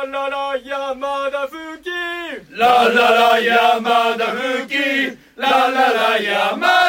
ラララ山田吹き。ラララ山田吹き。ラララ山田